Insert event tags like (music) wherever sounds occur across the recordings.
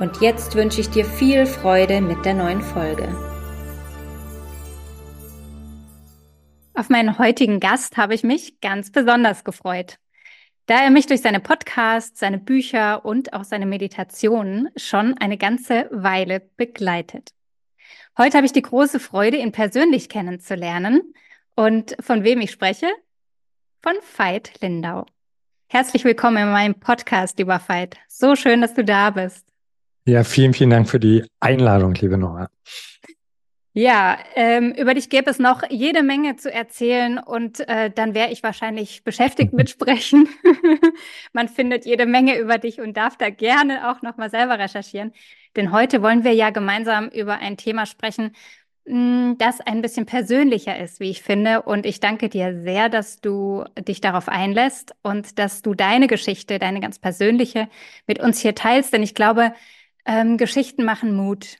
Und jetzt wünsche ich dir viel Freude mit der neuen Folge. Auf meinen heutigen Gast habe ich mich ganz besonders gefreut. Da er mich durch seine Podcasts, seine Bücher und auch seine Meditationen schon eine ganze Weile begleitet. Heute habe ich die große Freude, ihn persönlich kennenzulernen. Und von wem ich spreche? Von Veit Lindau. Herzlich willkommen in meinem Podcast, lieber Veit. So schön, dass du da bist. Ja, vielen, vielen Dank für die Einladung, liebe Nora. Ja, ähm, über dich gäbe es noch jede Menge zu erzählen und äh, dann wäre ich wahrscheinlich beschäftigt (laughs) mit Sprechen. (laughs) Man findet jede Menge über dich und darf da gerne auch nochmal selber recherchieren. Denn heute wollen wir ja gemeinsam über ein Thema sprechen, hm, das ein bisschen persönlicher ist, wie ich finde. Und ich danke dir sehr, dass du dich darauf einlässt und dass du deine Geschichte, deine ganz persönliche mit uns hier teilst. Denn ich glaube, ähm, Geschichten machen Mut,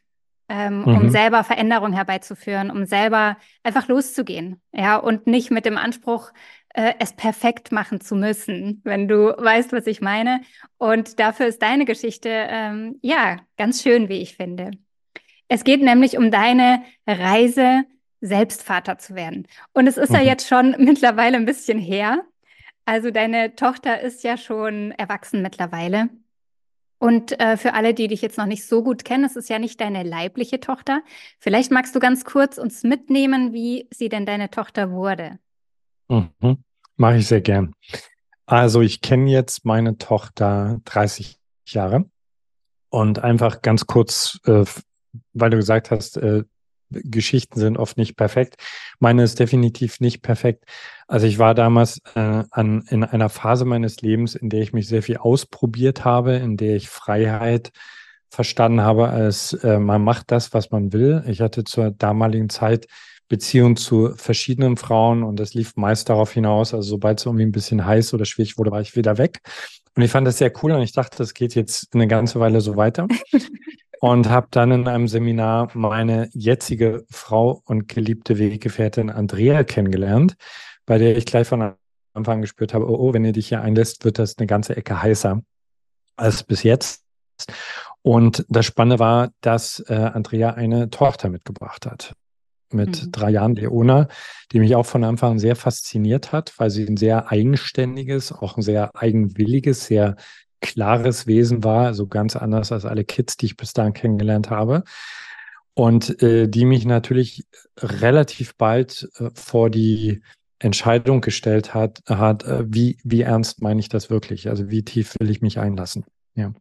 ähm, mhm. um selber Veränderung herbeizuführen, um selber einfach loszugehen, ja, und nicht mit dem Anspruch, äh, es perfekt machen zu müssen, wenn du weißt, was ich meine. Und dafür ist deine Geschichte, ähm, ja, ganz schön, wie ich finde. Es geht nämlich um deine Reise, selbst Vater zu werden. Und es ist mhm. ja jetzt schon (laughs) mittlerweile ein bisschen her. Also deine Tochter ist ja schon erwachsen mittlerweile. Und äh, für alle, die dich jetzt noch nicht so gut kennen, es ist ja nicht deine leibliche Tochter. Vielleicht magst du ganz kurz uns mitnehmen, wie sie denn deine Tochter wurde. Mhm. Mache ich sehr gern. Also ich kenne jetzt meine Tochter 30 Jahre und einfach ganz kurz, äh, weil du gesagt hast, äh, Geschichten sind oft nicht perfekt. Meine ist definitiv nicht perfekt. Also ich war damals äh, an, in einer Phase meines Lebens, in der ich mich sehr viel ausprobiert habe, in der ich Freiheit verstanden habe, als äh, man macht das, was man will. Ich hatte zur damaligen Zeit Beziehungen zu verschiedenen Frauen und das lief meist darauf hinaus, also sobald es irgendwie ein bisschen heiß oder schwierig wurde, war ich wieder weg. Und ich fand das sehr cool und ich dachte, das geht jetzt eine ganze Weile so weiter. (laughs) und habe dann in einem Seminar meine jetzige Frau und geliebte Weggefährtin Andrea kennengelernt, bei der ich gleich von Anfang gespürt habe, oh, oh, wenn ihr dich hier einlässt, wird das eine ganze Ecke heißer als bis jetzt. Und das Spannende war, dass äh, Andrea eine Tochter mitgebracht hat. Mit mhm. drei Jahren, Leona, die mich auch von Anfang an sehr fasziniert hat, weil sie ein sehr eigenständiges, auch ein sehr eigenwilliges, sehr klares Wesen war, also ganz anders als alle Kids, die ich bis dahin kennengelernt habe. Und äh, die mich natürlich relativ bald äh, vor die Entscheidung gestellt hat, hat äh, wie, wie ernst meine ich das wirklich? Also wie tief will ich mich einlassen? Ja.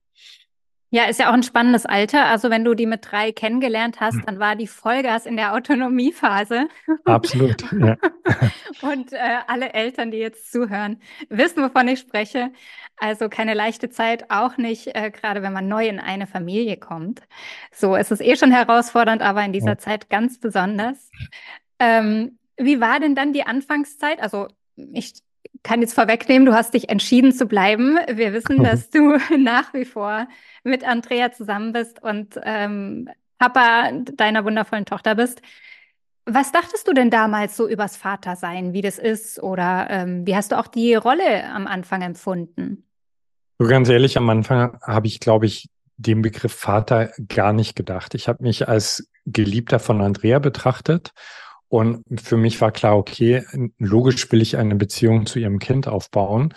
Ja, ist ja auch ein spannendes Alter. Also wenn du die mit drei kennengelernt hast, hm. dann war die Vollgas in der Autonomiephase. Absolut. Ja. (laughs) Und äh, alle Eltern, die jetzt zuhören, wissen, wovon ich spreche. Also keine leichte Zeit, auch nicht, äh, gerade wenn man neu in eine Familie kommt. So, es ist eh schon herausfordernd, aber in dieser ja. Zeit ganz besonders. Ähm, wie war denn dann die Anfangszeit? Also ich kann jetzt vorwegnehmen, du hast dich entschieden zu bleiben. Wir wissen, mhm. dass du (laughs) nach wie vor mit Andrea zusammen bist und ähm, Papa deiner wundervollen Tochter bist. Was dachtest du denn damals so übers Vatersein, wie das ist? Oder ähm, wie hast du auch die Rolle am Anfang empfunden? So ganz ehrlich, am Anfang habe ich, glaube ich, den Begriff Vater gar nicht gedacht. Ich habe mich als Geliebter von Andrea betrachtet und für mich war klar, okay, logisch will ich eine Beziehung zu ihrem Kind aufbauen.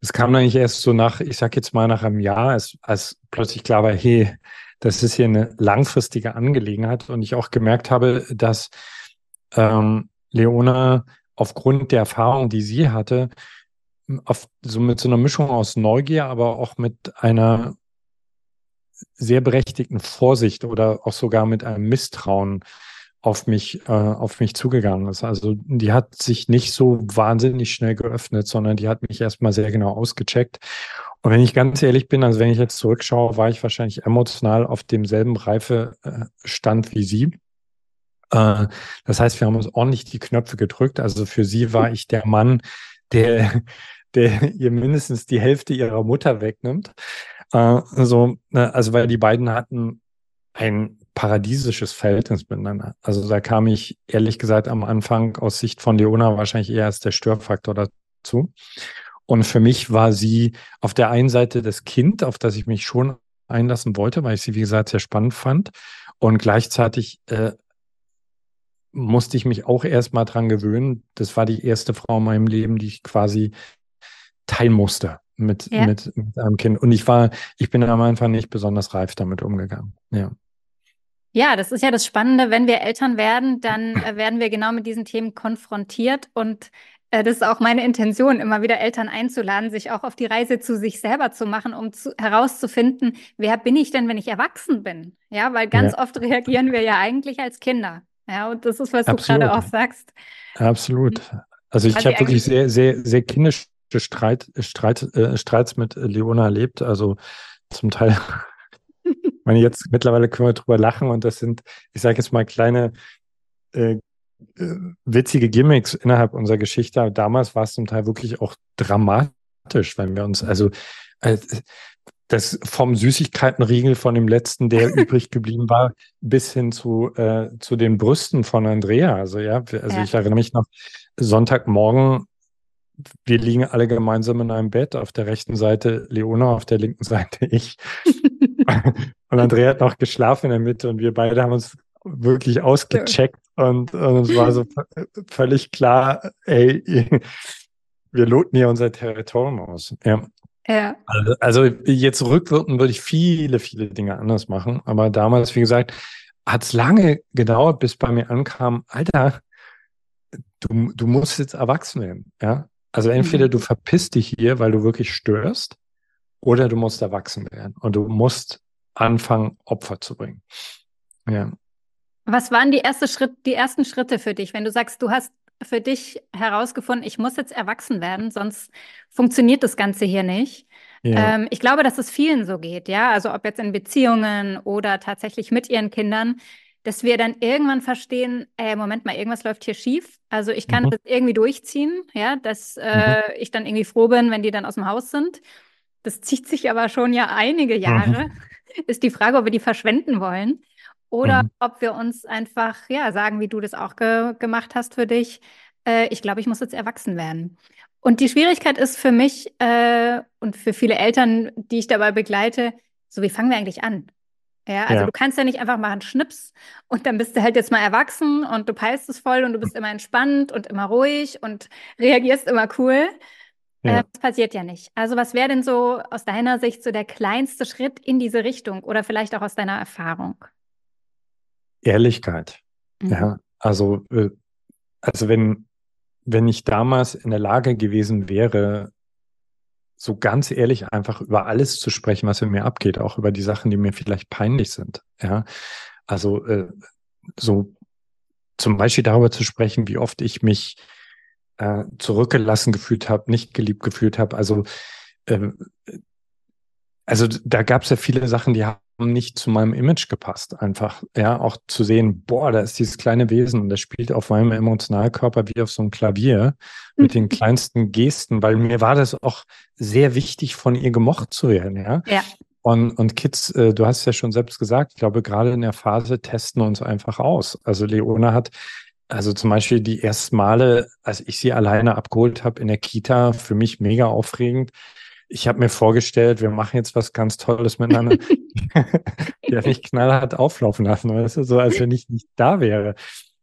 Es kam dann nicht erst so nach, ich sag jetzt mal nach einem Jahr, als, als plötzlich klar war, hey, das ist hier eine langfristige Angelegenheit. Und ich auch gemerkt habe, dass ähm, Leona aufgrund der Erfahrung, die sie hatte, auf, so mit so einer Mischung aus Neugier, aber auch mit einer sehr berechtigten Vorsicht oder auch sogar mit einem Misstrauen auf mich, äh, auf mich zugegangen ist. Also die hat sich nicht so wahnsinnig schnell geöffnet, sondern die hat mich erstmal sehr genau ausgecheckt. Und wenn ich ganz ehrlich bin, also wenn ich jetzt zurückschaue, war ich wahrscheinlich emotional auf demselben Reifestand wie sie. Äh, das heißt, wir haben uns ordentlich die Knöpfe gedrückt. Also für sie war ich der Mann, der, der ihr mindestens die Hälfte ihrer Mutter wegnimmt. Äh, ne, also weil die beiden hatten ein paradiesisches Verhältnis miteinander. Also da kam ich ehrlich gesagt am Anfang aus Sicht von Leona wahrscheinlich eher als der Störfaktor dazu. Und für mich war sie auf der einen Seite das Kind, auf das ich mich schon einlassen wollte, weil ich sie, wie gesagt, sehr spannend fand. Und gleichzeitig äh, musste ich mich auch erstmal dran gewöhnen. Das war die erste Frau in meinem Leben, die ich quasi teilen musste mit, ja. mit, mit einem Kind. Und ich war, ich bin am Anfang nicht besonders reif damit umgegangen. Ja. Ja, das ist ja das Spannende. Wenn wir Eltern werden, dann äh, werden wir genau mit diesen Themen konfrontiert. Und äh, das ist auch meine Intention, immer wieder Eltern einzuladen, sich auch auf die Reise zu sich selber zu machen, um zu, herauszufinden, wer bin ich denn, wenn ich erwachsen bin? Ja, weil ganz ja. oft reagieren wir ja eigentlich als Kinder. Ja, und das ist, was Absolut. du gerade auch sagst. Absolut. Mhm. Also ich habe wirklich sehr, sehr, sehr kindische Streit, Streit, äh, Streits mit Leona erlebt. Also zum Teil meine, jetzt mittlerweile können wir drüber lachen und das sind, ich sage jetzt mal, kleine äh, äh, witzige Gimmicks innerhalb unserer Geschichte. Damals war es zum Teil wirklich auch dramatisch, wenn wir uns, also äh, das vom Süßigkeitenriegel von dem letzten, der (laughs) übrig geblieben war, bis hin zu, äh, zu den Brüsten von Andrea. Also ja, also ja. ich erinnere mich noch, Sonntagmorgen, wir liegen alle gemeinsam in einem Bett, auf der rechten Seite Leona, auf der linken Seite ich. (laughs) (laughs) Und Andrea hat noch geschlafen in der Mitte und wir beide haben uns wirklich ausgecheckt und, und es war so völlig klar, ey, (laughs) wir loten hier unser Territorium aus. Ja. ja. Also, also jetzt rückwirkend würde ich viele, viele Dinge anders machen. Aber damals, wie gesagt, hat es lange gedauert, bis bei mir ankam, Alter, du, du musst jetzt erwachsen werden. Ja. Also entweder mhm. du verpisst dich hier, weil du wirklich störst, oder du musst erwachsen werden und du musst anfangen, Opfer zu bringen. Ja. Was waren die, erste Schritt, die ersten Schritte für dich, wenn du sagst, du hast für dich herausgefunden, ich muss jetzt erwachsen werden, sonst funktioniert das Ganze hier nicht. Ja. Ähm, ich glaube, dass es vielen so geht, ja. Also ob jetzt in Beziehungen oder tatsächlich mit ihren Kindern, dass wir dann irgendwann verstehen, äh, Moment mal, irgendwas läuft hier schief. Also ich kann mhm. das irgendwie durchziehen, ja, dass äh, mhm. ich dann irgendwie froh bin, wenn die dann aus dem Haus sind. Das zieht sich aber schon ja einige Jahre. Mhm. Ist die Frage, ob wir die verschwenden wollen oder mhm. ob wir uns einfach ja sagen, wie du das auch ge gemacht hast für dich. Äh, ich glaube, ich muss jetzt erwachsen werden. Und die Schwierigkeit ist für mich äh, und für viele Eltern, die ich dabei begleite, so wie fangen wir eigentlich an? Ja, also ja. du kannst ja nicht einfach machen Schnips und dann bist du halt jetzt mal erwachsen und du peilst es voll und du bist immer entspannt und immer ruhig und reagierst immer cool, ja. Äh, das passiert ja nicht. Also was wäre denn so aus deiner Sicht so der kleinste Schritt in diese Richtung oder vielleicht auch aus deiner Erfahrung? Ehrlichkeit. Mhm. Ja, also, äh, also wenn, wenn ich damals in der Lage gewesen wäre, so ganz ehrlich einfach über alles zu sprechen, was in mir abgeht, auch über die Sachen, die mir vielleicht peinlich sind. Ja, also äh, so zum Beispiel darüber zu sprechen, wie oft ich mich äh, zurückgelassen gefühlt habe, nicht geliebt gefühlt habe. Also, äh, also da gab es ja viele Sachen, die haben nicht zu meinem Image gepasst. Einfach, ja, auch zu sehen, boah, da ist dieses kleine Wesen und das spielt auf meinem Emotionalkörper wie auf so einem Klavier mit den kleinsten Gesten, weil mir war das auch sehr wichtig, von ihr gemocht zu werden, ja. Ja. Und, und Kids, äh, du hast ja schon selbst gesagt, ich glaube, gerade in der Phase testen uns einfach aus. Also Leona hat also zum Beispiel die ersten Male, als ich sie alleine abgeholt habe in der Kita, für mich mega aufregend. Ich habe mir vorgestellt, wir machen jetzt was ganz Tolles miteinander. (laughs) die hat mich knallhart auflaufen lassen, weißt du, so als wenn ich nicht da wäre.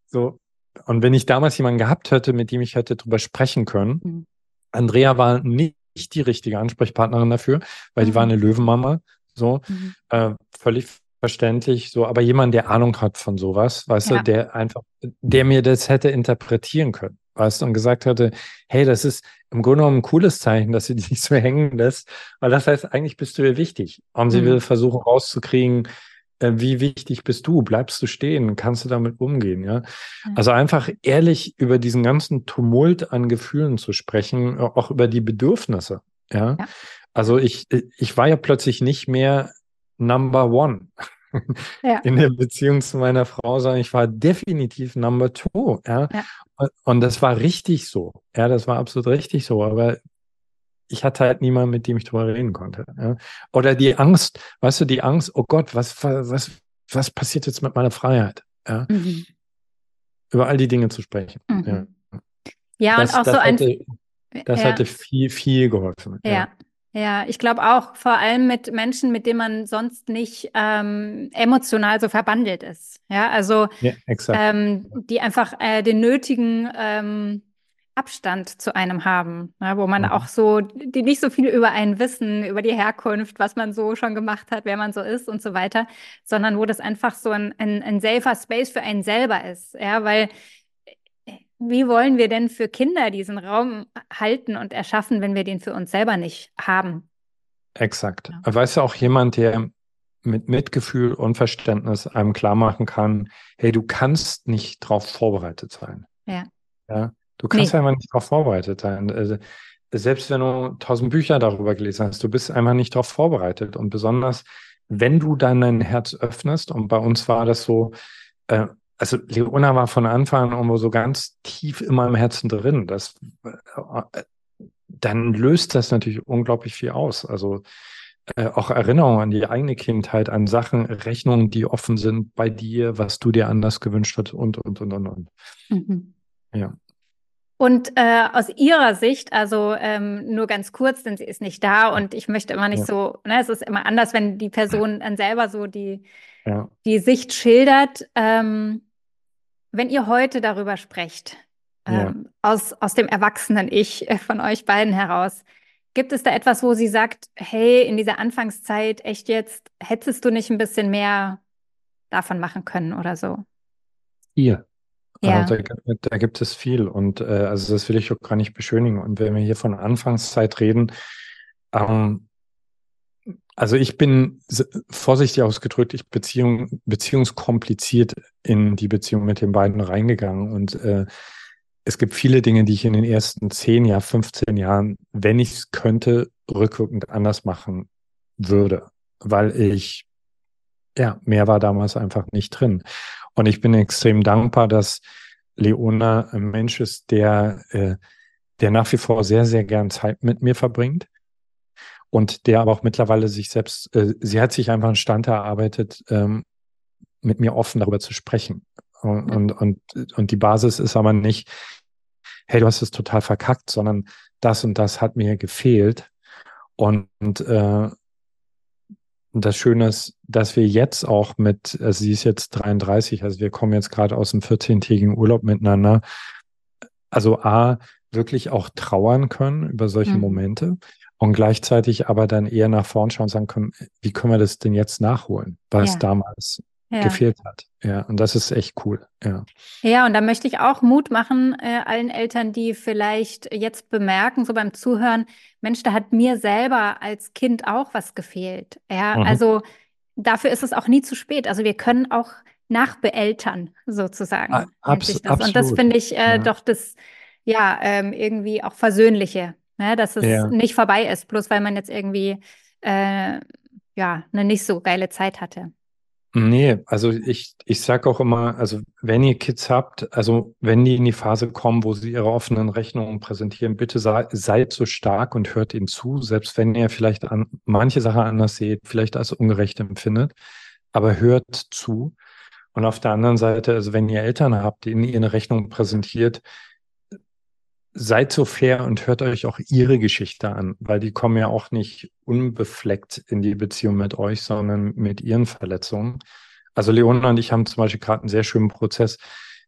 So. Und wenn ich damals jemanden gehabt hätte, mit dem ich hätte drüber sprechen können, mhm. Andrea war nicht die richtige Ansprechpartnerin dafür, weil mhm. die war eine Löwenmama, so, mhm. äh, völlig verständlich, so, aber jemand, der Ahnung hat von sowas, weißt ja. du, der einfach, der mir das hätte interpretieren können, weißt du, und gesagt hätte, hey, das ist im Grunde genommen ein cooles Zeichen, dass sie dich (laughs) so hängen lässt, weil das heißt, eigentlich bist du ihr wichtig. Und sie mhm. will versuchen rauszukriegen, äh, wie wichtig bist du? Bleibst du stehen? Kannst du damit umgehen? Ja. Mhm. Also einfach ehrlich über diesen ganzen Tumult an Gefühlen zu sprechen, auch über die Bedürfnisse. Ja. ja. Also ich, ich war ja plötzlich nicht mehr Number One ja. (laughs) in der Beziehung zu meiner Frau, sondern ich war definitiv Number Two. Ja? ja. Und das war richtig so. Ja, das war absolut richtig so. Aber ich hatte halt niemanden, mit dem ich drüber reden konnte. Ja? Oder die Angst, weißt du, die Angst, oh Gott, was, was, was passiert jetzt mit meiner Freiheit? Ja? Mhm. Über all die Dinge zu sprechen. Mhm. Ja, ja das, und auch so ein. das ja. hatte viel, viel geholfen. Ja. Ja, ich glaube auch, vor allem mit Menschen, mit denen man sonst nicht ähm, emotional so verbandelt ist. Ja, also ja, ähm, die einfach äh, den nötigen ähm, Abstand zu einem haben, ne, wo man mhm. auch so, die nicht so viel über einen wissen, über die Herkunft, was man so schon gemacht hat, wer man so ist und so weiter, sondern wo das einfach so ein, ein, ein safer Space für einen selber ist. Ja, weil wie wollen wir denn für Kinder diesen Raum halten und erschaffen, wenn wir den für uns selber nicht haben? Exakt. Ja. Weißt du, auch jemand, der mit Mitgefühl und Verständnis einem klar machen kann, hey, du kannst nicht darauf vorbereitet sein. Ja. Ja. Du kannst nee. einfach nicht darauf vorbereitet sein. Also, selbst wenn du tausend Bücher darüber gelesen hast, du bist einfach nicht darauf vorbereitet. Und besonders, wenn du dann dein Herz öffnest, und bei uns war das so, äh, also Leona war von Anfang an irgendwo so ganz tief in meinem Herzen drin. Das, äh, dann löst das natürlich unglaublich viel aus. Also äh, auch Erinnerungen an die eigene Kindheit, an Sachen, Rechnungen, die offen sind bei dir, was du dir anders gewünscht hast und, und, und, und, und. Mhm. Ja. Und äh, aus Ihrer Sicht, also ähm, nur ganz kurz, denn sie ist nicht da und ich möchte immer nicht ja. so, ne, es ist immer anders, wenn die Person dann selber so die, ja. die Sicht schildert. Ähm, wenn ihr heute darüber sprecht, ähm, ja. aus, aus dem erwachsenen Ich äh, von euch beiden heraus, gibt es da etwas, wo sie sagt, hey, in dieser Anfangszeit, echt jetzt, hättest du nicht ein bisschen mehr davon machen können oder so? Ihr. Ja. Also da, da, gibt es viel und äh, also das will ich auch gar nicht beschönigen. Und wenn wir hier von Anfangszeit reden, ähm, also ich bin vorsichtig ausgedrückt, ich Beziehung, beziehungskompliziert in die Beziehung mit den beiden reingegangen und äh, es gibt viele Dinge, die ich in den ersten zehn Jahren, 15 Jahren, wenn ich es könnte, rückwirkend anders machen würde, weil ich, ja, mehr war damals einfach nicht drin. Und ich bin extrem dankbar, dass Leona ein Mensch ist, der, äh, der nach wie vor sehr, sehr gern Zeit mit mir verbringt und der aber auch mittlerweile sich selbst, äh, sie hat sich einfach einen Stand erarbeitet, ähm, mit mir offen darüber zu sprechen. Und, und, und, und die Basis ist aber nicht, hey, du hast es total verkackt, sondern das und das hat mir gefehlt. Und, und äh, das Schöne ist, dass wir jetzt auch mit, also sie ist jetzt 33, also wir kommen jetzt gerade aus einem 14-tägigen Urlaub miteinander. Also A, wirklich auch trauern können über solche mhm. Momente und gleichzeitig aber dann eher nach vorn schauen und sagen können, wie können wir das denn jetzt nachholen, was ja. damals ja. gefehlt hat. Ja, und das ist echt cool. Ja, ja und da möchte ich auch Mut machen, äh, allen Eltern, die vielleicht jetzt bemerken, so beim Zuhören, Mensch, da hat mir selber als Kind auch was gefehlt. Ja, mhm. also dafür ist es auch nie zu spät. Also wir können auch nachbeeltern, sozusagen. Abs das. Absolut. Und das finde ich äh, ja. doch das, ja, ähm, irgendwie auch Versöhnliche, ne? dass es ja. nicht vorbei ist, bloß weil man jetzt irgendwie äh, ja, eine nicht so geile Zeit hatte. Nee, also ich, ich sage auch immer, also wenn ihr Kids habt, also wenn die in die Phase kommen, wo sie ihre offenen Rechnungen präsentieren, bitte sei, seid so stark und hört ihnen zu, selbst wenn ihr vielleicht an manche Sachen anders seht, vielleicht als ungerecht empfindet, aber hört zu. Und auf der anderen Seite, also wenn ihr Eltern habt, denen ihr eine Rechnung präsentiert, seid so fair und hört euch auch ihre Geschichte an, weil die kommen ja auch nicht unbefleckt in die Beziehung mit euch, sondern mit ihren Verletzungen. Also Leona und ich haben zum Beispiel gerade einen sehr schönen Prozess.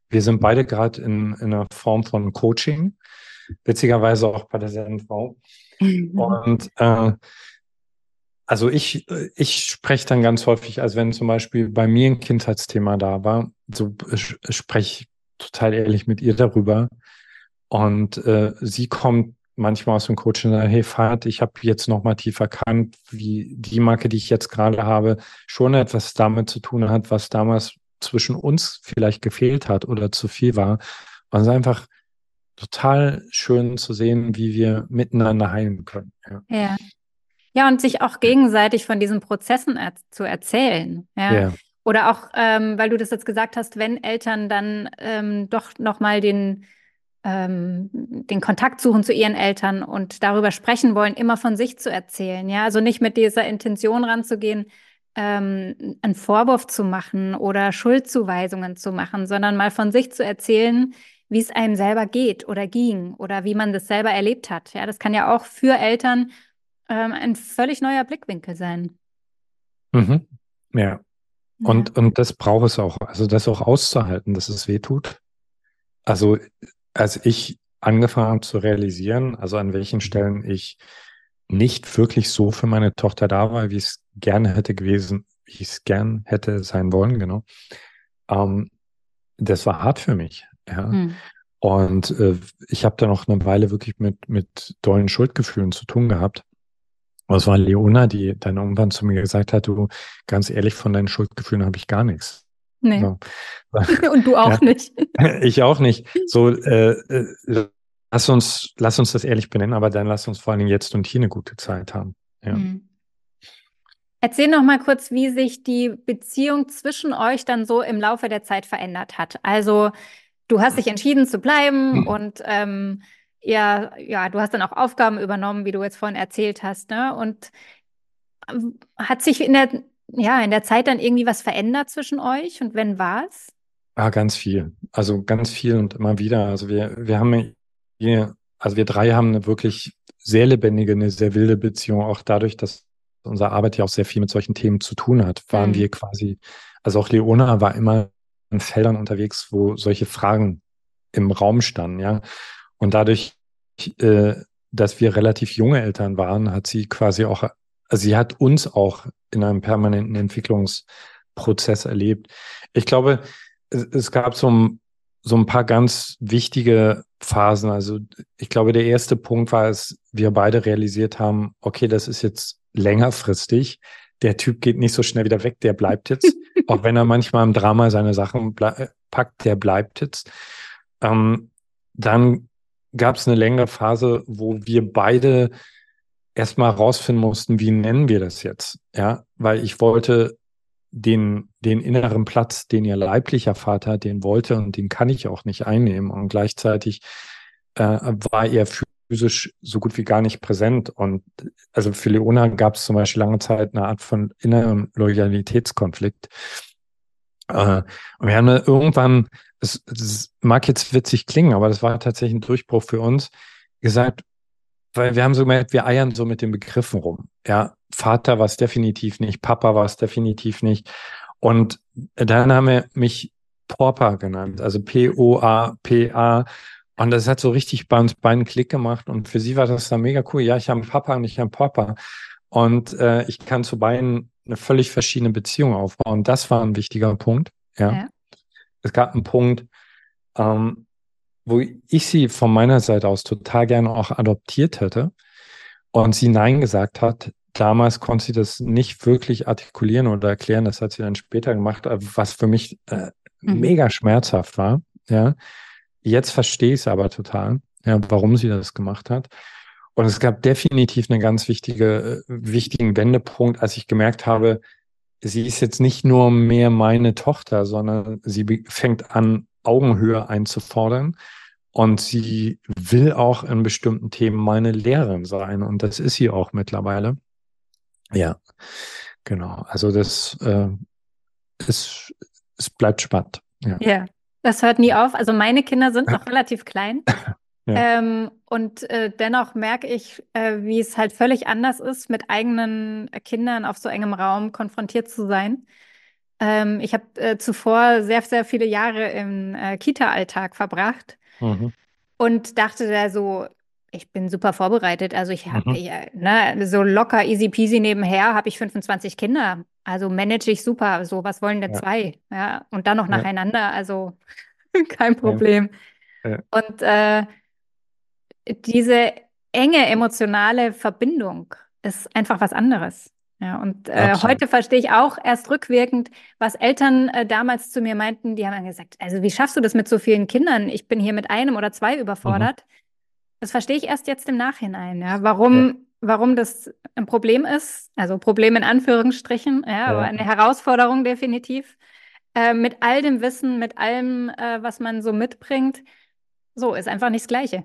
Wir sind beide gerade in, in einer Form von Coaching, witzigerweise auch bei derselben Frau. Mhm. Und äh, also ich, ich spreche dann ganz häufig, als wenn zum Beispiel bei mir ein Kindheitsthema da war, so spreche ich total ehrlich mit ihr darüber und äh, sie kommt manchmal aus dem Coaching und sagt, hey Fahrt, ich habe jetzt noch mal tief erkannt, wie die Marke, die ich jetzt gerade habe, schon etwas damit zu tun hat, was damals zwischen uns vielleicht gefehlt hat oder zu viel war. Und es ist einfach total schön zu sehen, wie wir miteinander heilen können. Ja. ja. Ja, und sich auch gegenseitig von diesen Prozessen er zu erzählen. Ja. Yeah. Oder auch, ähm, weil du das jetzt gesagt hast, wenn Eltern dann ähm, doch nochmal den, ähm, den Kontakt suchen zu ihren Eltern und darüber sprechen wollen, immer von sich zu erzählen. Ja, also nicht mit dieser Intention ranzugehen, ähm, einen Vorwurf zu machen oder Schuldzuweisungen zu machen, sondern mal von sich zu erzählen, wie es einem selber geht oder ging oder wie man das selber erlebt hat. Ja, das kann ja auch für Eltern ähm, ein völlig neuer Blickwinkel sein. Mhm. Ja. Und, ja. und das braucht es auch. Also das auch auszuhalten, dass es weh tut. Also als ich angefangen habe zu realisieren, also an welchen Stellen ich nicht wirklich so für meine Tochter da war, wie es gerne hätte gewesen, wie ich es gern hätte sein wollen, genau. Ähm, das war hart für mich. Ja. Hm. Und äh, ich habe da noch eine Weile wirklich mit, mit dollen Schuldgefühlen zu tun gehabt. Das war Leona, die dann irgendwann zu mir gesagt hat, du, ganz ehrlich, von deinen Schuldgefühlen habe ich gar nichts. Nee. So. (laughs) Und du auch ja. nicht. (laughs) Ich auch nicht. So, äh, äh, lass uns, lass uns das ehrlich benennen, aber dann lass uns vor allem jetzt und hier eine gute Zeit haben. Ja. Mhm. Erzähl noch mal kurz, wie sich die Beziehung zwischen euch dann so im Laufe der Zeit verändert hat. Also, du hast dich entschieden zu bleiben mhm. und ähm, ja, ja, du hast dann auch Aufgaben übernommen, wie du jetzt vorhin erzählt hast, ne? Und ähm, hat sich in der, ja, in der Zeit dann irgendwie was verändert zwischen euch und wenn war's? Ah, ganz viel. Also ganz viel und immer wieder. Also wir, wir haben hier, also wir drei haben eine wirklich sehr lebendige, eine sehr wilde Beziehung, auch dadurch, dass unsere Arbeit ja auch sehr viel mit solchen Themen zu tun hat, waren mhm. wir quasi, also auch Leona war immer in Feldern unterwegs, wo solche Fragen im Raum standen, ja. Und dadurch, äh, dass wir relativ junge Eltern waren, hat sie quasi auch, sie hat uns auch in einem permanenten Entwicklungsprozess erlebt. Ich glaube, es, es gab so ein, so ein paar ganz wichtige Phasen. Also ich glaube, der erste Punkt war es, wir beide realisiert haben, okay, das ist jetzt längerfristig. Der Typ geht nicht so schnell wieder weg, der bleibt jetzt. (laughs) auch wenn er manchmal im Drama seine Sachen packt, der bleibt jetzt. Ähm, dann gab es eine längere Phase, wo wir beide erstmal rausfinden mussten, wie nennen wir das jetzt? Ja, weil ich wollte den, den inneren Platz, den ihr leiblicher Vater, den wollte und den kann ich auch nicht einnehmen. Und gleichzeitig äh, war er physisch so gut wie gar nicht präsent. Und also für Leona gab es zum Beispiel lange Zeit eine Art von inneren Loyalitätskonflikt. Äh, und wir haben irgendwann es, es mag jetzt witzig klingen, aber das war tatsächlich ein Durchbruch für uns, gesagt, weil wir haben so gemerkt, wir eiern so mit den Begriffen rum. Ja, Vater war es definitiv nicht, Papa war es definitiv nicht. Und dann haben wir mich Porpa genannt, also P-O-A-P-A. Und das hat so richtig bei uns beiden Klick gemacht. Und für sie war das dann mega cool. Ja, ich habe einen Papa und ich habe einen Papa. Und äh, ich kann zu beiden eine völlig verschiedene Beziehung aufbauen. Das war ein wichtiger Punkt. Ja. ja es gab einen Punkt, ähm, wo ich sie von meiner Seite aus total gerne auch adoptiert hätte und sie Nein gesagt hat. Damals konnte sie das nicht wirklich artikulieren oder erklären. Das hat sie dann später gemacht, äh, was für mich äh, mhm. mega schmerzhaft war. Ja, jetzt verstehe ich es aber total, ja, warum sie das gemacht hat. Und es gab definitiv einen ganz wichtige, äh, wichtigen Wendepunkt, als ich gemerkt habe, sie ist jetzt nicht nur mehr meine Tochter, sondern sie fängt an, Augenhöhe einzufordern. Und sie will auch in bestimmten Themen meine Lehrerin sein. Und das ist sie auch mittlerweile. Ja, genau. Also das äh, ist, es bleibt spannend. Ja. ja, das hört nie auf. Also meine Kinder sind noch (laughs) relativ klein. Ähm, und äh, dennoch merke ich, äh, wie es halt völlig anders ist, mit eigenen Kindern auf so engem Raum konfrontiert zu sein. Ähm, ich habe äh, zuvor sehr, sehr viele Jahre im äh, Kita-Alltag verbracht mhm. und dachte da so, ich bin super vorbereitet. Also ich habe mhm. ne, so locker, easy peasy nebenher habe ich 25 Kinder. Also manage ich super. So, was wollen denn ja. zwei? Ja, und dann noch ja. nacheinander. Also (laughs) kein Problem. Ja. Und äh, diese enge emotionale Verbindung ist einfach was anderes. Ja, und äh, heute verstehe ich auch erst rückwirkend, was Eltern äh, damals zu mir meinten. Die haben dann gesagt, also wie schaffst du das mit so vielen Kindern? Ich bin hier mit einem oder zwei überfordert. Mhm. Das verstehe ich erst jetzt im Nachhinein. Ja, warum warum das ein Problem ist. Also Problem in Anführungsstrichen, ja, aber Ja. eine Herausforderung definitiv. Äh, mit all dem Wissen, mit allem, äh, was man so mitbringt. So, ist einfach nicht das Gleiche.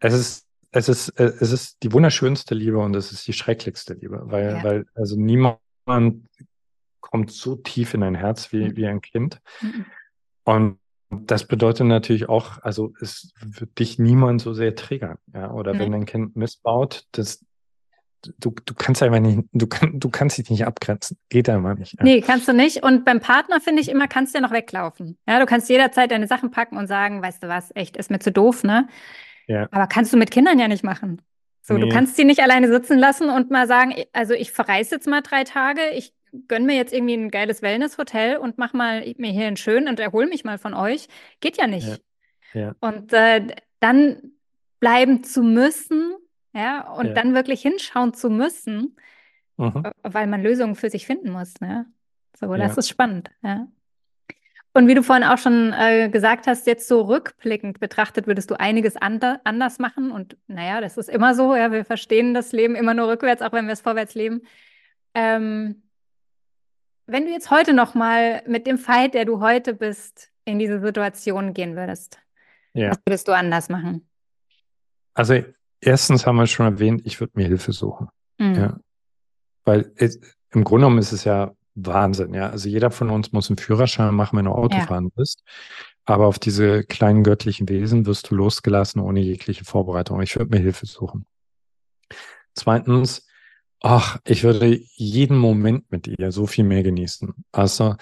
Es ist, es ist, äh, es ist die wunderschönste Liebe und es ist die schrecklichste Liebe, weil, Ja. weil also niemand kommt so tief in dein Herz wie, Mhm. wie ein Kind. Mhm. Und das bedeutet natürlich auch, also es wird dich niemand so sehr triggern, ja. Oder wenn Nee. dein Kind missbaut, das, du, du kannst einfach nicht, du, kann, du kannst dich nicht abgrenzen. Geht einfach nicht. Ja. Nee, kannst du nicht. Und beim Partner finde ich immer, kannst du ja noch weglaufen. Ja, du kannst jederzeit deine Sachen packen und sagen, weißt du was, echt, ist mir zu doof, ne? Ja. Aber kannst du mit Kindern ja nicht machen. So, du Nee. kannst sie nicht alleine sitzen lassen und mal sagen, also ich verreise jetzt mal drei Tage, ich gönne mir jetzt irgendwie ein geiles Wellness-Hotel und mach mal mir hier einen schönen und erhole mich mal von euch. Geht ja nicht. Ja. Und äh, dann bleiben zu müssen, ja, und Ja. dann wirklich hinschauen zu müssen, Mhm. weil man Lösungen für sich finden muss, ne? So, das Ja. ist spannend, ja. Und wie du vorhin auch schon äh, gesagt hast, jetzt so rückblickend betrachtet, würdest du einiges ander anders machen. Und naja, das ist immer so, ja, wir verstehen das Leben immer nur rückwärts, auch wenn wir es vorwärts leben. Ähm, wenn du jetzt heute noch mal mit dem Fight, der du heute bist, in diese Situation gehen würdest, Ja. was würdest du anders machen? Also erstens haben wir schon erwähnt, ich würde mir Hilfe suchen. Mhm. Ja. Weil es, im Grunde genommen ist es ja Wahnsinn, ja. Also jeder von uns muss einen Führerschein machen, wenn du Auto Ja. fahren bist. Aber auf diese kleinen göttlichen Wesen wirst du losgelassen ohne jegliche Vorbereitung. Ich würde mir Hilfe suchen. Zweitens, ach, ich würde jeden Moment mit ihr so viel mehr genießen. Also,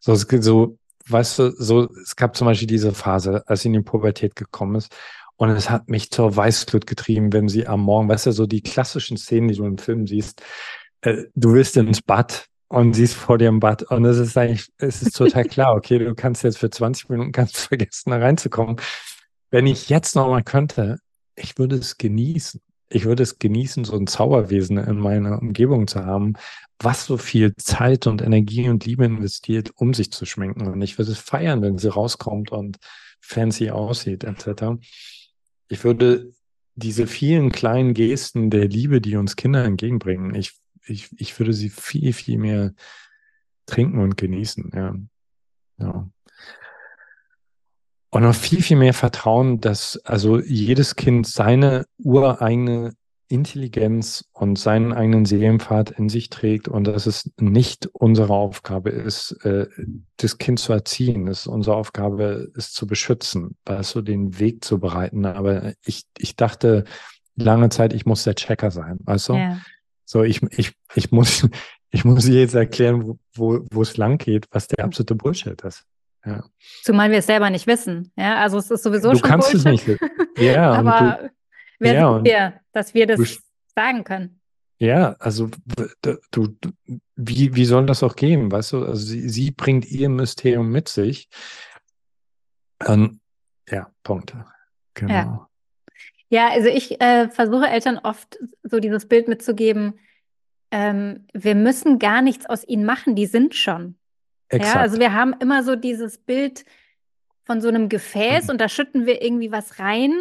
so, es so, weißt du, so, es gab zum Beispiel diese Phase, als sie in die Pubertät gekommen ist. Und es hat mich zur Weißglut getrieben, wenn sie am Morgen, weißt du, so die klassischen Szenen, die du im Film siehst, äh, du willst ins Bad und sie ist vor dir im Bad. Und es ist eigentlich, es ist total klar, okay, du kannst jetzt für 20 Minuten ganz vergessen, da reinzukommen. Wenn ich jetzt noch mal könnte, ich würde es genießen. Ich würde es genießen, so ein Zauberwesen in meiner Umgebung zu haben, was so viel Zeit und Energie und Liebe investiert, um sich zu schminken. Und ich würde es feiern, wenn sie rauskommt und fancy aussieht, etc. Ich würde diese vielen kleinen Gesten der Liebe, die uns Kinder entgegenbringen, ich, ich, ich würde sie viel, viel mehr trinken und genießen. Ja. ja. Und noch viel, viel mehr vertrauen, dass also jedes Kind seine ureigene Intelligenz und seinen eigenen Seelenpfad in sich trägt und dass es nicht unsere Aufgabe ist, äh, das Kind zu erziehen. Es ist unsere Aufgabe, es zu beschützen, weißt du, den Weg zu bereiten. Aber ich, ich dachte lange Zeit, ich muss der Checker sein, weißt du? Ja. So, ich, ich, ich muss, (laughs) ich muss jetzt erklären, wo, es lang geht, was der absolute Bullshit ist. Ja. Zumal wir es selber nicht wissen. Ja, also es ist sowieso Du schon kannst es Bullshit. nicht. Ja, (laughs) Aber wer ja, sind wir, dass wir das du- sagen können? Ja, also du, du wie, wie soll das auch gehen? Weißt du, also sie, sie bringt ihr Mysterium mit sich. Ähm, ja, Punkt. Genau. Ja, also ich äh, versuche Eltern oft so dieses Bild mitzugeben, ähm, wir müssen gar nichts aus ihnen machen, die sind schon. Ja, Exakt. also wir haben immer so dieses Bild von so einem Gefäß Mhm. und da schütten wir irgendwie was rein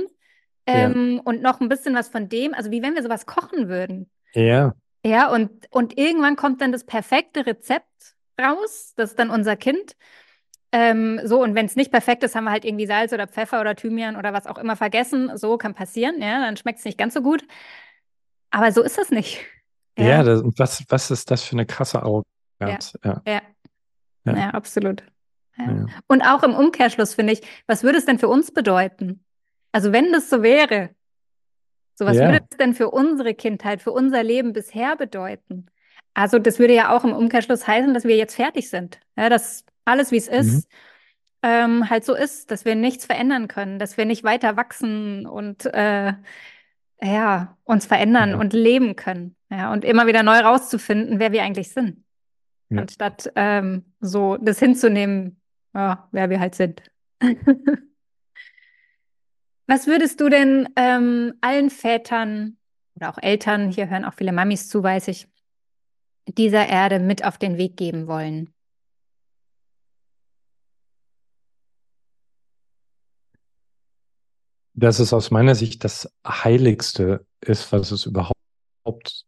ähm, und noch ein bisschen was von dem, also wie wenn wir sowas kochen würden. ja, Ja, und, und irgendwann kommt dann das perfekte Rezept raus, das ist dann unser Kind. Ähm, so, und wenn es nicht perfekt ist, haben wir halt irgendwie Salz oder Pfeffer oder Thymian oder was auch immer vergessen. So kann passieren, ja, dann schmeckt es nicht ganz so gut. Aber so ist es nicht. ja, das, und was, was ist das für eine krasse Arroganz? Ja. Ja, Ja. ja, absolut. Ja. Ja. Und auch im Umkehrschluss finde ich, was würde es denn für uns bedeuten? Also wenn das so wäre, so was Ja. würde es denn für unsere Kindheit, für unser Leben bisher bedeuten? Also das würde ja auch im Umkehrschluss heißen, dass wir jetzt fertig sind. Ja, dass alles, wie es Mhm. ist, ähm, halt so ist, dass wir nichts verändern können, dass wir nicht weiter wachsen und äh, ja, uns verändern Ja. und leben können. Ja, und immer wieder neu rauszufinden, wer wir eigentlich sind. Ja. Anstatt ähm, so das hinzunehmen, ja, wer wir halt sind. (laughs) Was würdest du denn ähm, allen Vätern oder auch Eltern, hier hören auch viele Mamis zu, weiß ich, dieser Erde mit auf den Weg geben wollen? Dass es aus meiner Sicht das Heiligste ist, was es überhaupt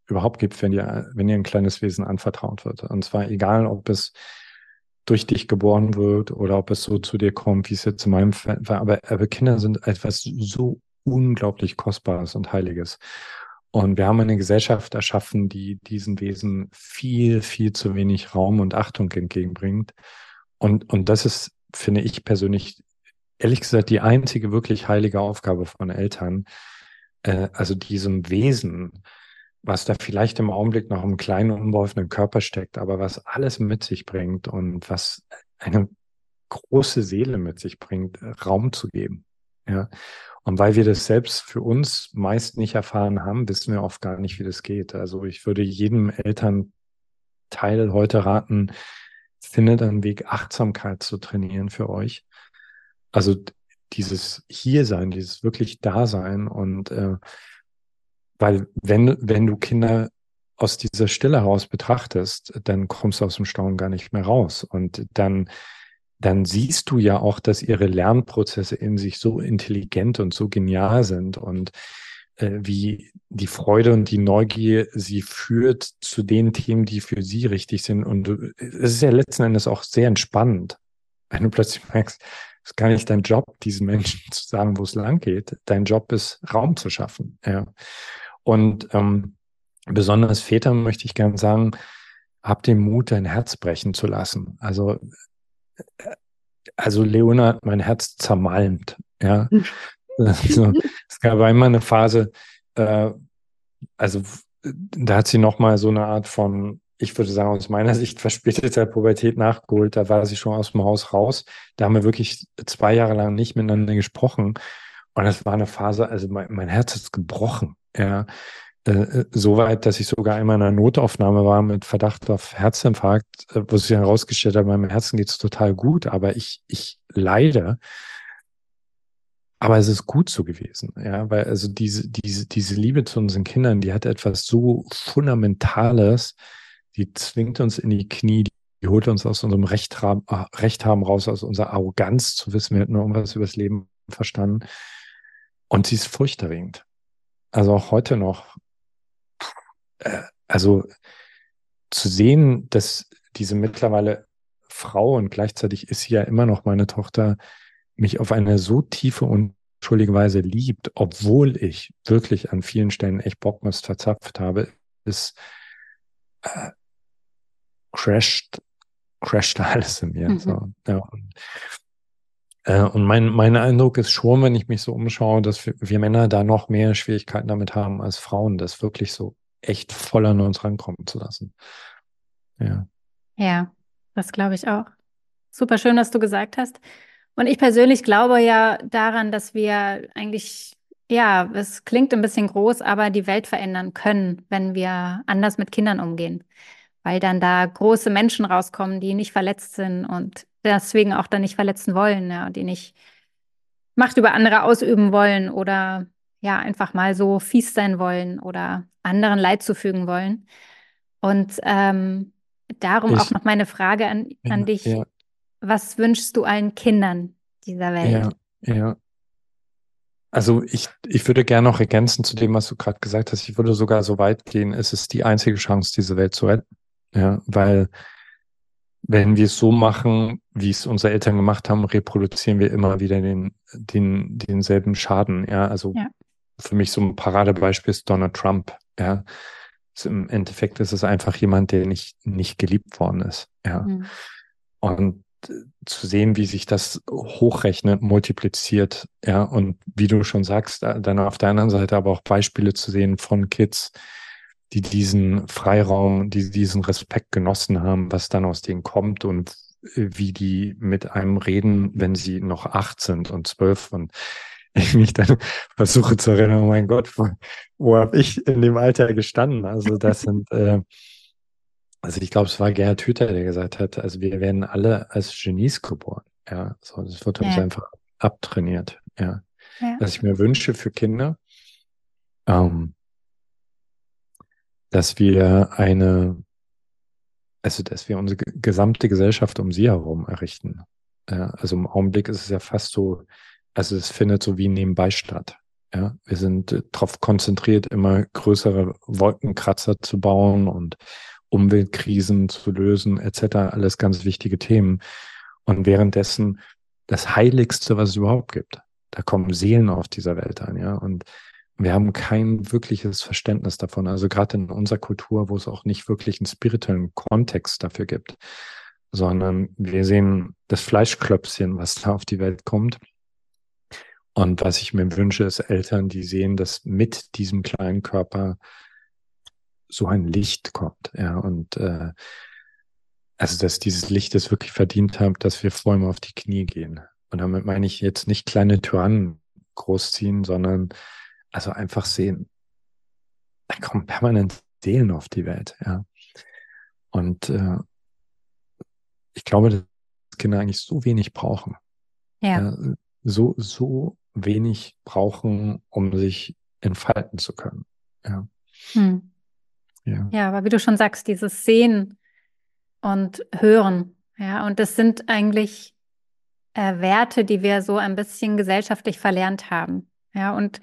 überhaupt gibt, wenn dir, wenn dir ein kleines Wesen anvertraut wird. Und zwar egal, ob es durch dich geboren wird oder ob es so zu dir kommt, wie es jetzt in meinem Fall war. Aber, aber Kinder sind etwas so unglaublich Kostbares und Heiliges. Und wir haben eine Gesellschaft erschaffen, die diesen Wesen viel, viel zu wenig Raum und Achtung entgegenbringt. Und, und das ist, finde ich persönlich, ehrlich gesagt, die einzige wirklich heilige Aufgabe von Eltern, äh, also diesem Wesen, was da vielleicht im Augenblick noch im kleinen, unbeholfenen Körper steckt, aber was alles mit sich bringt und was eine große Seele mit sich bringt, Raum zu geben. Ja. Und weil wir das selbst für uns meist nicht erfahren haben, wissen wir oft gar nicht, wie das geht. Also ich würde jedem Elternteil heute raten, findet einen Weg, Achtsamkeit zu trainieren für euch. Also dieses Hiersein, dieses wirklich Dasein und äh, weil wenn, wenn du Kinder aus dieser Stille heraus betrachtest, dann kommst du aus dem Staunen gar nicht mehr raus. Und dann, dann siehst du ja auch, dass ihre Lernprozesse in sich so intelligent und so genial sind und äh, wie die Freude und die Neugier sie führt zu den Themen, die für sie richtig sind. Und es ist ja letzten Endes auch sehr entspannend, wenn du plötzlich merkst, es ist gar nicht dein Job, diesen Menschen (laughs) zu sagen, wo es lang geht. Dein Job ist, Raum zu schaffen. Ja. Und ähm, besonders Vätern möchte ich gern sagen, habt den Mut, dein Herz brechen zu lassen. Also, äh, also Leona hat mein Herz zermalmt. Ja. (laughs) Also, es gab einmal eine Phase, äh, also da hat sie nochmal so eine Art von, ich würde sagen, aus meiner Sicht verspäteter Pubertät nachgeholt. Da war sie schon aus dem Haus raus. Da haben wir wirklich zwei Jahre lang nicht miteinander gesprochen. Und das war eine Phase, also mein, mein Herz ist gebrochen. Ja, äh, äh, so weit, dass ich sogar einmal in einer Notaufnahme war mit Verdacht auf Herzinfarkt, äh, wo sich herausgestellt hat, meinem Herzen geht es total gut, aber ich, ich leide. Aber es ist gut so gewesen, ja, weil also diese, diese, diese Liebe zu unseren Kindern, die hat etwas so Fundamentales, die zwingt uns in die Knie, die holt uns aus unserem Recht haben, Recht haben raus, aus unserer Arroganz zu wissen, wir hätten irgendwas über das Leben verstanden. Und sie ist furchterregend also auch heute noch, äh, also zu sehen, dass diese mittlerweile Frau und gleichzeitig ist sie ja immer noch meine Tochter, mich auf eine so tiefe und unschuldige Weise liebt, obwohl ich wirklich an vielen Stellen echt Bockmist verzapft habe, ist äh, crasht, crasht (laughs) alles in mir. Mhm. So, ja. Äh, und mein, mein Eindruck ist schon, wenn ich mich so umschaue, dass wir, wir, Männer da noch mehr Schwierigkeiten damit haben als Frauen, das wirklich so echt voll an uns rankommen zu lassen. Ja. Ja, das glaube ich auch. Super schön, dass du gesagt hast. Und ich persönlich glaube ja daran, dass wir eigentlich, ja, es klingt ein bisschen groß, aber die Welt verändern können, wenn wir anders mit Kindern umgehen. Weil dann da große Menschen rauskommen, die nicht verletzt sind und deswegen auch dann nicht verletzen wollen, ja, die nicht Macht über andere ausüben wollen oder ja, einfach mal so fies sein wollen oder anderen Leid zufügen wollen. Und ähm, darum ich, auch noch meine Frage an, an ja, dich. Ja. Was wünschst du allen Kindern dieser Welt? Ja, ja. Also ich, ich würde gerne noch ergänzen zu dem, was du gerade gesagt hast. Ich würde sogar so weit gehen, es ist die einzige Chance, diese Welt zu retten. Ja, weil wenn wir es so machen, wie es unsere Eltern gemacht haben, reproduzieren wir immer wieder den, den, denselben Schaden. Ja, also ja. für mich so ein Paradebeispiel ist Donald Trump. Ja, also im Endeffekt ist es einfach jemand, der nicht, nicht geliebt worden ist. Ja, mhm. und zu sehen, wie sich das hochrechnet, multipliziert, ja, und wie du schon sagst, dann auf der anderen Seite aber auch Beispiele zu sehen von Kids, die diesen Freiraum, die diesen Respekt genossen haben, was dann aus denen kommt und äh, wie die mit einem reden, wenn sie noch acht sind und zwölf und (laughs) ich mich dann versuche zu erinnern, oh mein Gott, wo, wo habe ich in dem Alter gestanden? Also das sind, (laughs) äh, also ich glaube, es war Gerhard Hüther, der gesagt hat, also wir werden alle als Genies geboren. Ja, so, das wird uns ja. einfach abtrainiert. Ja. ja. Was ich mir wünsche für Kinder, ähm, dass wir eine, also dass wir unsere gesamte Gesellschaft um sie herum errichten. also im Augenblick ist es ja fast so, also es findet so wie nebenbei statt. Ja, wir sind äh, darauf konzentriert, immer größere Wolkenkratzer zu bauen und Umweltkrisen zu lösen, etc. Alles ganz wichtige Themen. Und währenddessen das Heiligste, was es überhaupt gibt. Da kommen Seelen auf dieser Welt an, ja. Und wir haben kein wirkliches Verständnis davon. Also gerade in unserer Kultur, wo es auch nicht wirklich einen spirituellen Kontext dafür gibt, sondern wir sehen das Fleischklöpfchen, was da auf die Welt kommt. Und was ich mir wünsche, ist Eltern, die sehen, dass mit diesem kleinen Körper so ein Licht kommt, ja, und äh, also dass dieses Licht es wirklich verdient hat, dass wir vor ihm auf die Knie gehen. Und damit meine ich jetzt nicht kleine Tyrannen großziehen, sondern also einfach sehen, da kommen permanent Seelen auf die Welt, ja. Und äh, ich glaube, dass Kinder eigentlich so wenig brauchen. Ja. ja. So, so wenig brauchen, um sich entfalten zu können. Ja. Hm. Ja. ja, aber wie du schon sagst, dieses Sehen und Hören, ja, und das sind eigentlich äh, Werte, die wir so ein bisschen gesellschaftlich verlernt haben. Ja, und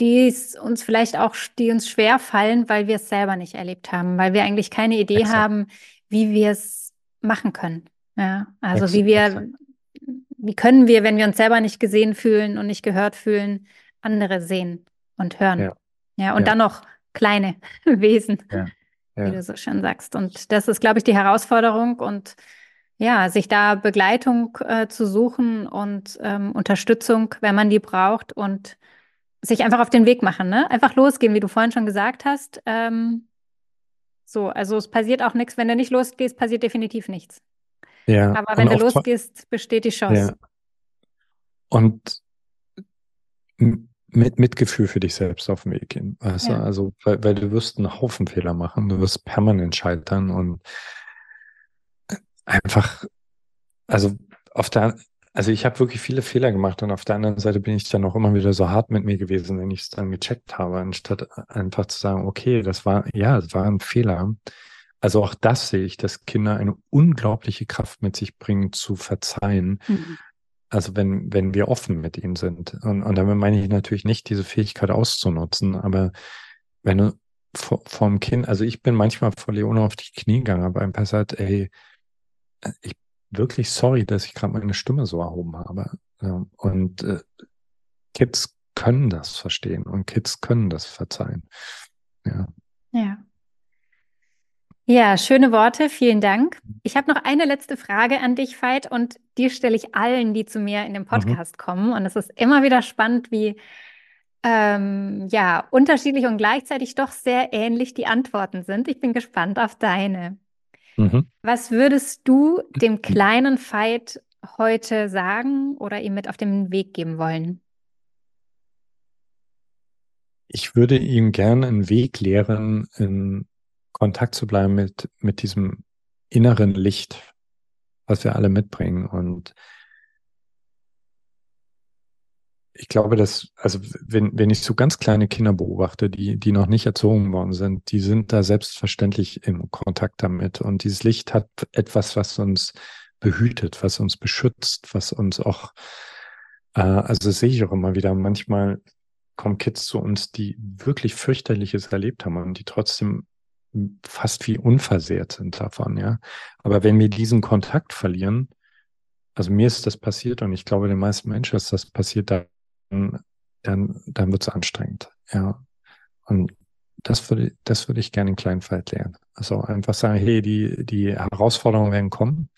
die uns vielleicht auch, die uns schwer fallen, weil wir es selber nicht erlebt haben, weil wir eigentlich keine Idee Exakt. haben, wie wir es machen können. Ja, also Exakt. wie wir, wie können wir, wenn wir uns selber nicht gesehen fühlen und nicht gehört fühlen, andere sehen und hören. Ja, ja und ja. dann noch kleine (laughs) Wesen, ja. wie du so schön sagst. Und das ist, glaube ich, die Herausforderung und ja, sich da Begleitung äh, zu suchen und ähm, Unterstützung, wenn man die braucht und sich einfach auf den Weg machen, ne? Einfach losgehen, wie du vorhin schon gesagt hast. Ähm, so, also es passiert auch nichts, wenn du nicht losgehst, passiert definitiv nichts. Ja. Aber wenn du losgehst, besteht die Chance. Ja. Und mit Mitgefühl für dich selbst auf den Weg gehen. Weißt ja. du? Also, weil, weil du wirst einen Haufen Fehler machen, du wirst permanent scheitern und einfach, also auf der, also ich habe wirklich viele Fehler gemacht und auf der anderen Seite bin ich dann auch immer wieder so hart mit mir gewesen, wenn ich es dann gecheckt habe, anstatt einfach zu sagen, okay, das war, ja, es war ein Fehler. Also auch das sehe ich, dass Kinder eine unglaubliche Kraft mit sich bringen, zu verzeihen. Mhm. Also wenn, wenn wir offen mit ihnen sind. Und, und damit meine ich natürlich nicht, diese Fähigkeit auszunutzen, aber wenn du vor, vom Kind, also ich bin manchmal vor Leona auf die Knie gegangen, aber ein paar sagt, ey, ich wirklich sorry, dass ich gerade meine Stimme so erhoben habe. Und äh, Kids können das verstehen und Kids können das verzeihen. Ja. Ja. Ja, schöne Worte, vielen Dank. Ich habe noch eine letzte Frage an dich, Veit, und die stelle ich allen, die zu mir in dem mhm. Podcast mhm. kommen. Und es ist immer wieder spannend, wie ähm, ja, unterschiedlich und gleichzeitig doch sehr ähnlich die Antworten sind. Ich bin gespannt auf deine. Mhm. Was würdest du dem kleinen Veit heute sagen oder ihm mit auf den Weg geben wollen? Ich würde ihm gerne einen Weg lehren, in Kontakt zu bleiben mit, mit diesem inneren Licht, was wir alle mitbringen. Und ich glaube, dass, also wenn, wenn ich so ganz kleine Kinder beobachte, die, die noch nicht erzogen worden sind, die sind da selbstverständlich im Kontakt damit. Und dieses Licht hat etwas, was uns behütet, was uns beschützt, was uns auch, äh, also das sehe ich auch immer wieder, manchmal kommen Kids zu uns, die wirklich fürchterliches erlebt haben und die trotzdem fast wie unversehrt sind davon, ja. Aber wenn wir diesen Kontakt verlieren, also mir ist das passiert und ich glaube, den meisten Menschen ist das passiert, da dann, dann wird es anstrengend. Ja. Und das würde, das würde ich gerne in Kleinfeld lernen. Also einfach sagen, hey, die, die Herausforderungen werden kommen.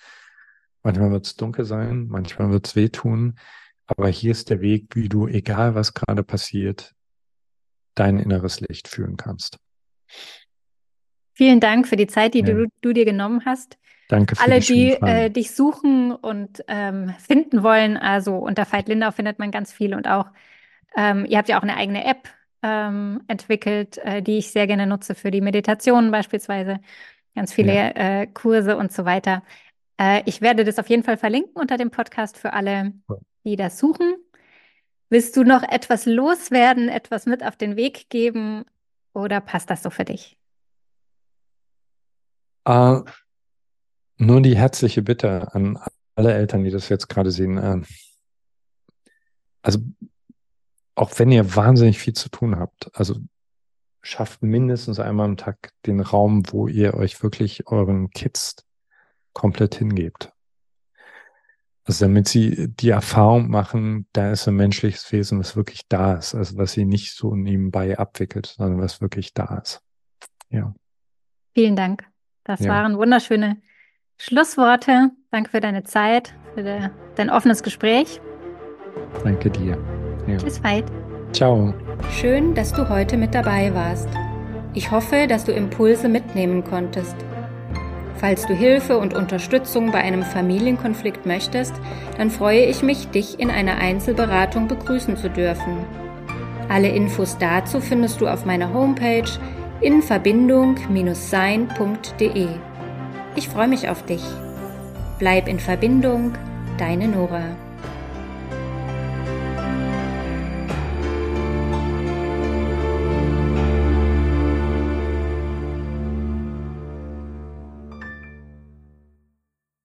Manchmal wird es dunkel sein, manchmal wird es wehtun. Aber hier ist der Weg, wie du, egal was gerade passiert, dein inneres Licht fühlen kannst. Vielen Dank für die Zeit, die ja. du, du dir genommen hast. Danke für Alle, die, die äh, dich suchen und ähm, finden wollen, also unter Veit Lindau findet man ganz viel und auch, ähm, ihr habt ja auch eine eigene App ähm, entwickelt, äh, die ich sehr gerne nutze für die Meditationen beispielsweise, ganz viele ja. äh, Kurse und so weiter. Äh, ich werde das auf jeden Fall verlinken unter dem Podcast für alle, die das suchen. Willst du noch etwas loswerden, etwas mit auf den Weg geben oder passt das so für dich? Uh, nur die herzliche Bitte an alle Eltern, die das jetzt gerade sehen. Äh, also auch wenn ihr wahnsinnig viel zu tun habt, also schafft mindestens einmal am Tag den Raum, wo ihr euch wirklich euren Kids komplett hingebt. Also damit sie die Erfahrung machen, da ist ein menschliches Wesen, was wirklich da ist, also was sie nicht so nebenbei abwickelt, sondern was wirklich da ist. Ja. Vielen Dank. Das ja. waren wunderschöne Schlussworte. Danke für deine Zeit, für de, dein offenes Gespräch. Danke dir. Ja. Bis bald. Ciao. Schön, dass du heute mit dabei warst. Ich hoffe, dass du Impulse mitnehmen konntest. Falls du Hilfe und Unterstützung bei einem Familienkonflikt möchtest, dann freue ich mich, dich in einer Einzelberatung begrüßen zu dürfen. Alle Infos dazu findest du auf meiner Homepage in verbindung-sein.de. Ich freue mich auf dich. Bleib in Verbindung, deine Nora.